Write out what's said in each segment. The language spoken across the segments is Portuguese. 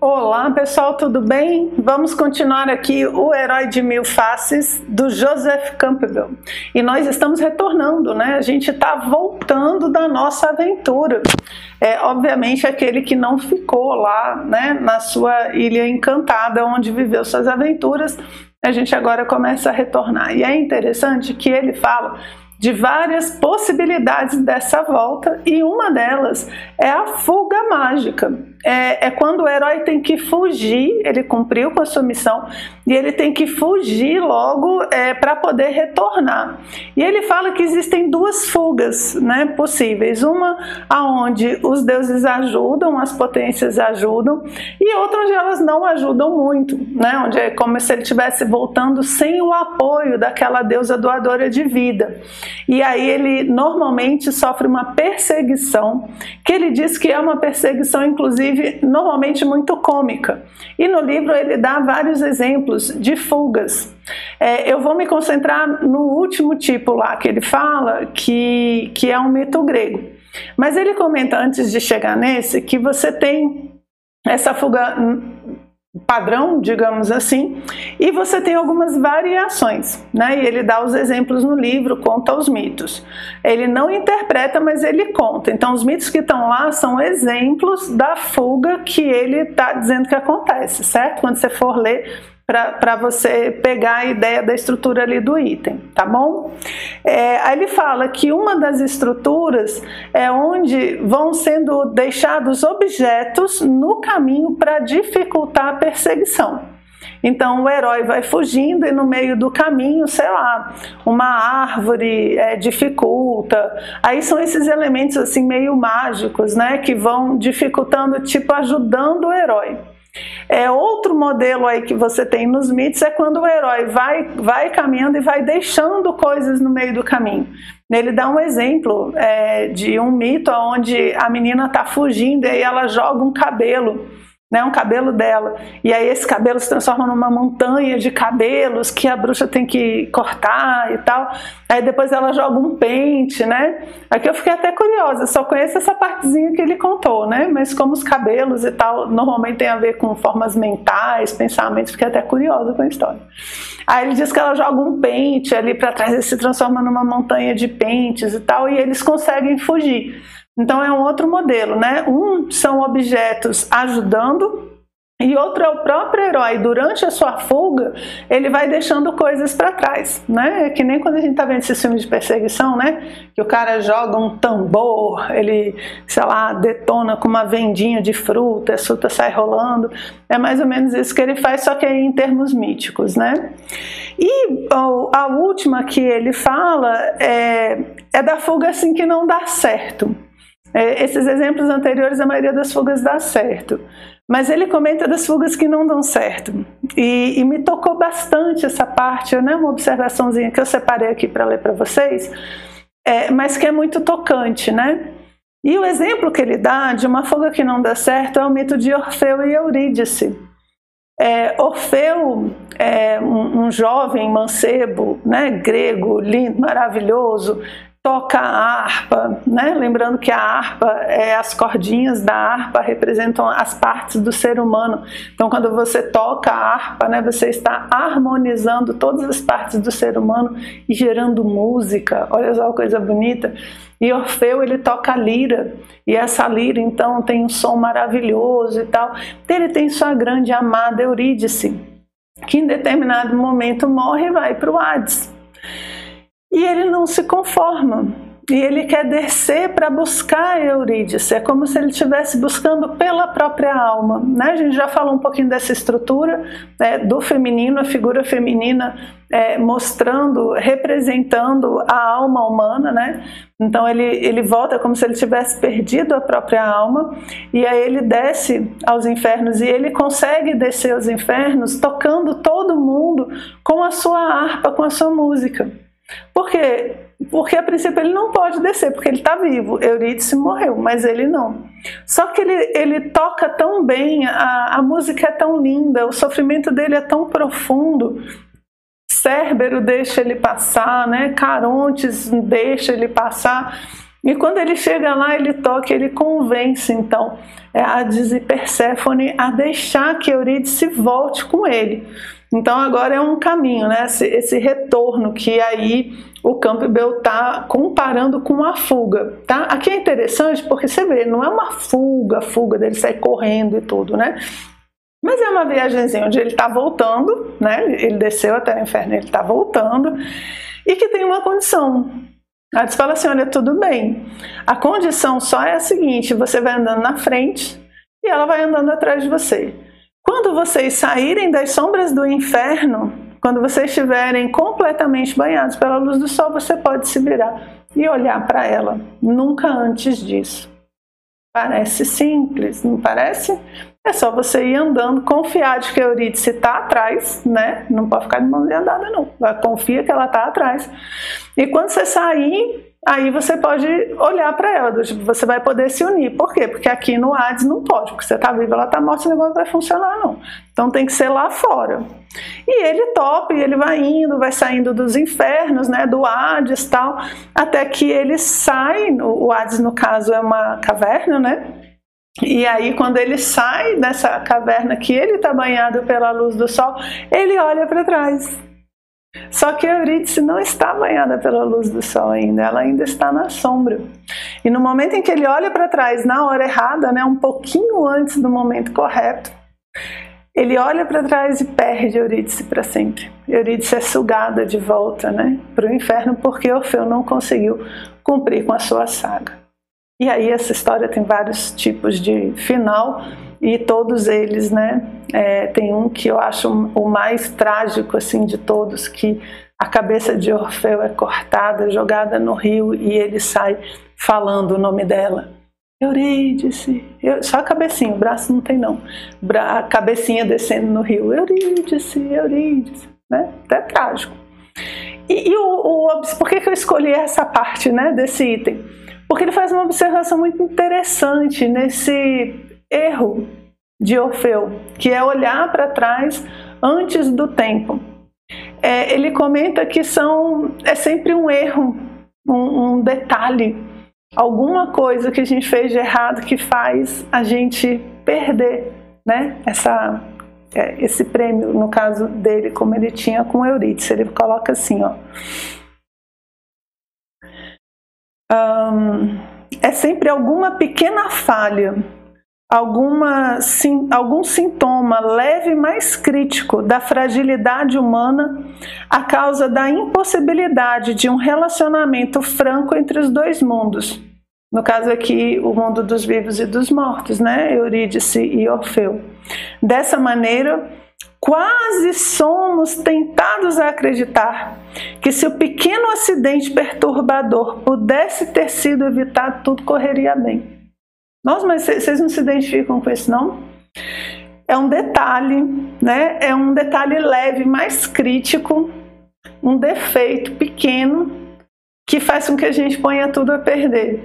Olá pessoal, tudo bem? Vamos continuar aqui o Herói de Mil Faces do Joseph Campbell. E nós estamos retornando, né? A gente está voltando da nossa aventura. É, obviamente, aquele que não ficou lá, né, na sua ilha encantada, onde viveu suas aventuras, a gente agora começa a retornar. E é interessante que ele fala de várias possibilidades dessa volta e uma delas é a fuga mágica. É, é, quando o herói tem que fugir, ele cumpriu com a sua missão e ele tem que fugir logo é, para poder retornar. E ele fala que existem duas fugas né, possíveis: uma aonde os deuses ajudam, as potências ajudam, e outra onde elas não ajudam muito, né, onde é como se ele estivesse voltando sem o apoio daquela deusa doadora de vida. E aí ele normalmente sofre uma perseguição, que ele diz que é uma perseguição, inclusive, normalmente muito cômica. E no livro ele dá vários exemplos de fugas. É, eu vou me concentrar no último tipo lá que ele fala, que, que é um mito grego. Mas ele comenta antes de chegar nesse que você tem essa fuga padrão, digamos assim, e você tem algumas variações, né? E ele dá os exemplos no livro, conta os mitos. Ele não interpreta, mas ele conta. Então, os mitos que estão lá são exemplos da fuga que ele está dizendo que acontece, certo? Quando você for ler, para você pegar a ideia da estrutura ali do item, tá bom? É, aí ele fala que uma das estruturas é onde vão sendo deixados objetos no caminho para dificultar a perseguição. Então o herói vai fugindo e no meio do caminho, sei lá, uma árvore é, dificulta. Aí são esses elementos assim meio mágicos, né, que vão dificultando, tipo ajudando o herói. É outro modelo aí que você tem nos mitos é quando o herói vai, vai caminhando e vai deixando coisas no meio do caminho. Ele dá um exemplo é, de um mito onde a menina está fugindo e aí ela joga um cabelo né, um cabelo dela. E aí esse cabelo se transforma numa montanha de cabelos que a bruxa tem que cortar e tal. Aí depois ela joga um pente, né? Aqui eu fiquei até curiosa, só conheço essa partezinha que ele contou, né? Mas como os cabelos e tal normalmente tem a ver com formas mentais, pensamentos, fiquei até curiosa com a história. Aí ele diz que ela joga um pente ali para trás e se transforma numa montanha de pentes e tal, e eles conseguem fugir. Então é um outro modelo, né? Um são objetos ajudando e outro é o próprio herói. Durante a sua fuga, ele vai deixando coisas para trás, né? É que nem quando a gente tá vendo esses filmes de perseguição, né? Que o cara joga um tambor, ele, sei lá, detona com uma vendinha de fruta, a fruta sai rolando. É mais ou menos isso que ele faz, só que é em termos míticos, né? E a última que ele fala é, é da fuga assim que não dá certo. É, esses exemplos anteriores, a maioria das fugas dá certo. Mas ele comenta das fugas que não dão certo. E, e me tocou bastante essa parte, né? uma observaçãozinha que eu separei aqui para ler para vocês, é, mas que é muito tocante, né? E o exemplo que ele dá de uma fuga que não dá certo é o mito de Orfeu e Eurídice. É, Orfeu é um, um, jovem mancebo, né, grego, lindo, maravilhoso, toca a harpa, né? Lembrando que a harpa, é, as cordinhas da harpa representam as partes do ser humano. Então, quando você toca a harpa, né, você está harmonizando todas as partes do ser humano e gerando música. Olha só que coisa bonita. E Orfeu ele toca a lira, e essa lira então tem um som maravilhoso e tal. Ele tem sua grande amada Eurídice, que em determinado momento morre e vai para o Hades. E ele não se conforma. E ele quer descer para buscar Eurídice. É como se ele estivesse buscando pela própria alma. Né? A gente já falou um pouquinho dessa estrutura né, do feminino, a figura feminina é, mostrando, representando a alma humana. Né? Então ele, ele volta como se ele tivesse perdido a própria alma. E aí ele desce aos infernos. E ele consegue descer aos infernos tocando todo mundo com a sua harpa, com a sua música. Por quê? Porque a princípio ele não pode descer, porque ele está vivo. Eurídice morreu, mas ele não. Só que ele, ele toca tão bem, a, a música é tão linda, o sofrimento dele é tão profundo. Cérbero deixa ele passar, né? Carontes deixa ele passar. E quando ele chega lá, ele toca, ele convence então é, Hades e Perséfone a deixar que Eurídice volte com ele. Então agora é um caminho, né? Esse, esse retorno que aí o Campbell está comparando com uma fuga, tá? Aqui é interessante porque você vê, não é uma fuga, fuga dele sair correndo e tudo, né? Mas é uma viagemzinha onde ele está voltando, né? Ele desceu até o inferno, ele está voltando e que tem uma condição. A fala assim: olha, tudo bem. A condição só é a seguinte: você vai andando na frente e ela vai andando atrás de você. Quando vocês saírem das sombras do inferno, quando vocês estiverem completamente banhados pela luz do sol, você pode se virar e olhar para ela. Nunca antes disso. Parece simples, não parece? É só você ir andando, confiar de que a Eurídice está atrás, né? Não pode ficar de mão andada, não. Confia que ela está atrás. E quando você sair, aí você pode olhar para ela, tipo, você vai poder se unir. Por quê? Porque aqui no Hades não pode, porque você está vivo, ela está morta, esse negócio não vai funcionar não. Então tem que ser lá fora. E ele topa, e ele vai indo, vai saindo dos infernos, né, do Hades tal, até que ele sai, o Hades no caso é uma caverna, né, e aí, quando ele sai dessa caverna que ele está banhado pela luz do sol, ele olha para trás. Só que a Eurídice não está banhada pela luz do sol ainda, ela ainda está na sombra. E no momento em que ele olha para trás, na hora errada, né, um pouquinho antes do momento correto, ele olha para trás e perde Eurídice para sempre. Eurídice é sugada de volta né, para o inferno porque Orfeu não conseguiu cumprir com a sua saga. E aí essa história tem vários tipos de final e todos eles, né? É, tem um que eu acho o mais trágico assim de todos, que a cabeça de Orfeu é cortada, jogada no rio e ele sai falando o nome dela. Eurídice, eu, só a cabecinha, o braço não tem não. A cabecinha descendo no rio, Eurídice, Eurídice, né? Até trágico. E, e o, o, por que, que eu escolhi essa parte, né, desse item? Porque ele faz uma observação muito interessante nesse erro de Orfeu, que é olhar para trás antes do tempo. É, ele comenta que são é sempre um erro, um, um detalhe, alguma coisa que a gente fez de errado que faz a gente perder, né? Essa é, esse prêmio, no caso dele, como ele tinha com Eurídice, ele coloca assim, ó. Um, é sempre alguma pequena falha, alguma, sim, algum sintoma leve mais crítico da fragilidade humana a causa da impossibilidade de um relacionamento franco entre os dois mundos. No caso aqui, o mundo dos vivos e dos mortos, né? Eurídice e Orfeu. Dessa maneira, Quase somos tentados a acreditar que se o pequeno acidente perturbador pudesse ter sido evitado, tudo correria bem. Nossa, mas vocês não se identificam com isso, não? É um detalhe, né? É um detalhe leve, mais crítico, um defeito pequeno que faz com que a gente ponha tudo a perder.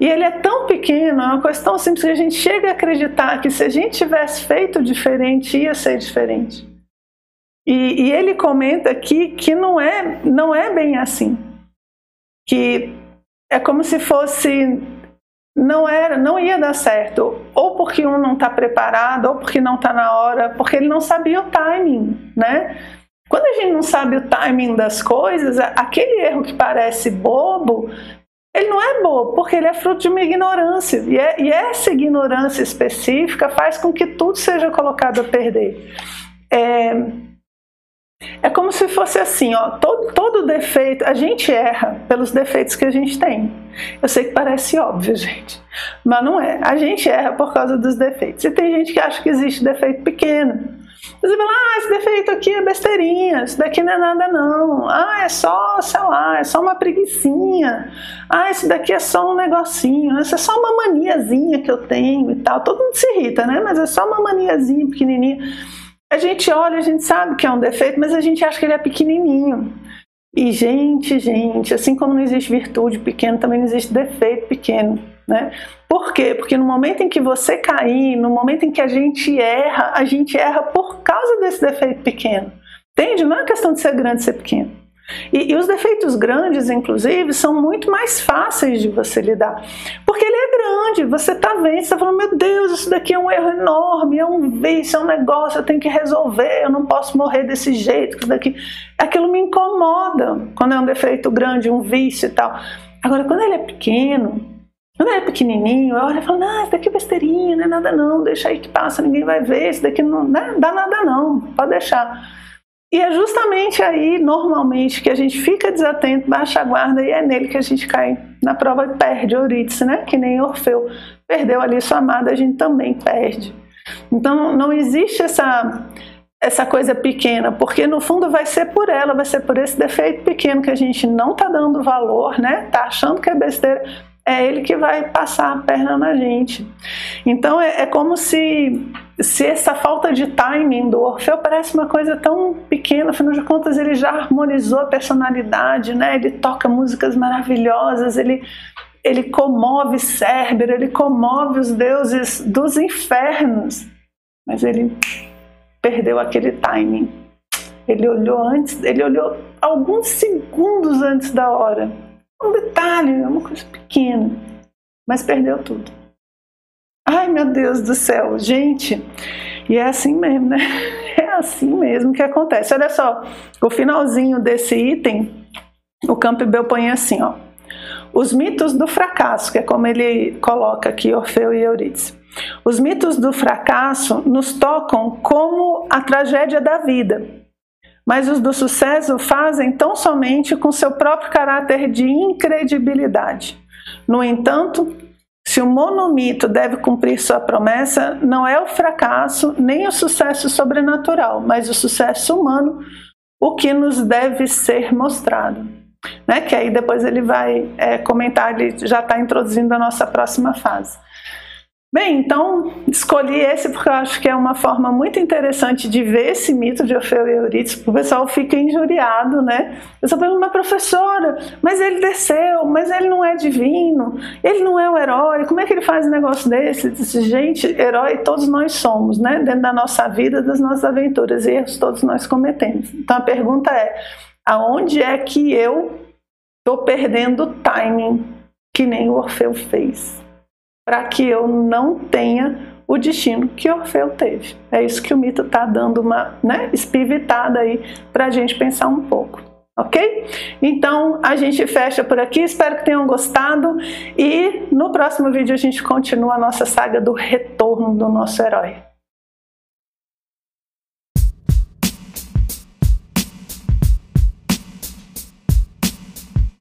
E ele é tão pequeno, é uma coisa tão simples que a gente chega a acreditar que se a gente tivesse feito diferente, ia ser diferente. E, e ele comenta aqui que não é, não é bem assim. Que é como se fosse não era, não ia dar certo, ou porque um não está preparado, ou porque não está na hora, porque ele não sabia o timing, né? Quando a gente não sabe o timing das coisas, aquele erro que parece bobo ele não é bobo, porque ele é fruto de uma ignorância. E, é, e essa ignorância específica faz com que tudo seja colocado a perder. É, é como se fosse assim, ó, todo, todo defeito, a gente erra pelos defeitos que a gente tem. Eu sei que parece óbvio, gente, mas não é. A gente erra por causa dos defeitos. E tem gente que acha que existe defeito pequeno. Você fala, ah, esse defeito aqui é besteirinha, isso daqui não é nada não. Ah, é só, sei lá, é só uma preguiçinha. Ah, esse daqui é só um negocinho, essa é só uma maniazinha que eu tenho e tal. Todo mundo se irrita, né? Mas é só uma maniazinha pequenininha. A gente olha, a gente sabe que é um defeito, mas a gente acha que ele é pequenininho. E gente, gente, assim como não existe virtude pequena, também não existe defeito pequeno. Né? Por quê? Porque no momento em que você cair, no momento em que a gente erra, a gente erra por causa desse defeito pequeno. Entende? Não é questão de ser grande ser pequeno. E, e, os defeitos grandes, inclusive, são muito mais fáceis de você lidar. Porque ele é grande, você está vendo, você está falando, meu Deus, isso daqui é um erro enorme, é um vício, é um negócio, eu tenho que resolver, eu não posso morrer desse jeito, isso daqui. Aquilo me incomoda quando é um defeito grande, um vício e tal. Agora, quando ele é pequeno, quando ele é pequenininho, eu olho e falo, não, isso daqui é besteirinha, não é nada não, deixa aí que passa, ninguém vai ver, isso daqui não né, dá nada não, pode deixar. E é justamente aí, normalmente, que a gente fica desatento, baixa a guarda e é nele que a gente cai na prova e perde Eurídice, né? Que nem Orfeu perdeu ali sua amada, a gente também perde. Então não existe essa essa coisa pequena, porque no fundo vai ser por ela, vai ser por esse defeito pequeno que a gente não tá dando valor, né? Tá achando que é besteira, é ele que vai passar a perna na gente. Então é, é, como se, se essa falta de timing do Orfeu parece uma coisa tão pequena, afinal de contas ele já harmonizou a personalidade, né? ele toca músicas maravilhosas, ele, ele comove Cérbero, ele comove os deuses dos infernos, mas ele perdeu aquele timing. Ele olhou antes, ele olhou alguns segundos antes da hora um detalhe, uma coisa pequena, mas perdeu tudo. Ai meu Deus do céu, gente, e é assim mesmo, né? É assim mesmo que acontece. Olha só, o finalzinho desse item, o Campbell põe assim, ó. Os mitos do fracasso, que é como ele coloca aqui Orfeu e Eurídice. Os mitos do fracasso nos tocam como a tragédia da vida, mas os do sucesso fazem tão somente com seu próprio caráter de incredibilidade. No entanto, se o monomito deve cumprir sua promessa, não é o fracasso nem o sucesso sobrenatural, mas o sucesso humano o que nos deve ser mostrado. Né? Que aí depois ele vai é, comentar, ele já está introduzindo a nossa próxima fase. Bem, então escolhi esse porque eu acho que é uma forma muito interessante de ver esse mito de Orfeu e Eurídice, porque o pessoal fica injuriado, né? Eu só pergunto, uma professora, mas ele desceu, mas ele não é divino, ele não é o herói, como é que ele faz um negócio desse? Disse, gente, herói todos nós somos, né? Dentro da nossa vida, das nossas aventuras, erros todos nós cometemos. Então a pergunta é, aonde é que eu estou perdendo o timing que nem o Orfeu fez? Para que eu não tenha o destino que Orfeu teve. É isso que o mito está dando uma né, espivitada aí para a gente pensar um pouco. Ok? Então a gente fecha por aqui. Espero que tenham gostado. E no próximo vídeo a gente continua a nossa saga do retorno do nosso herói.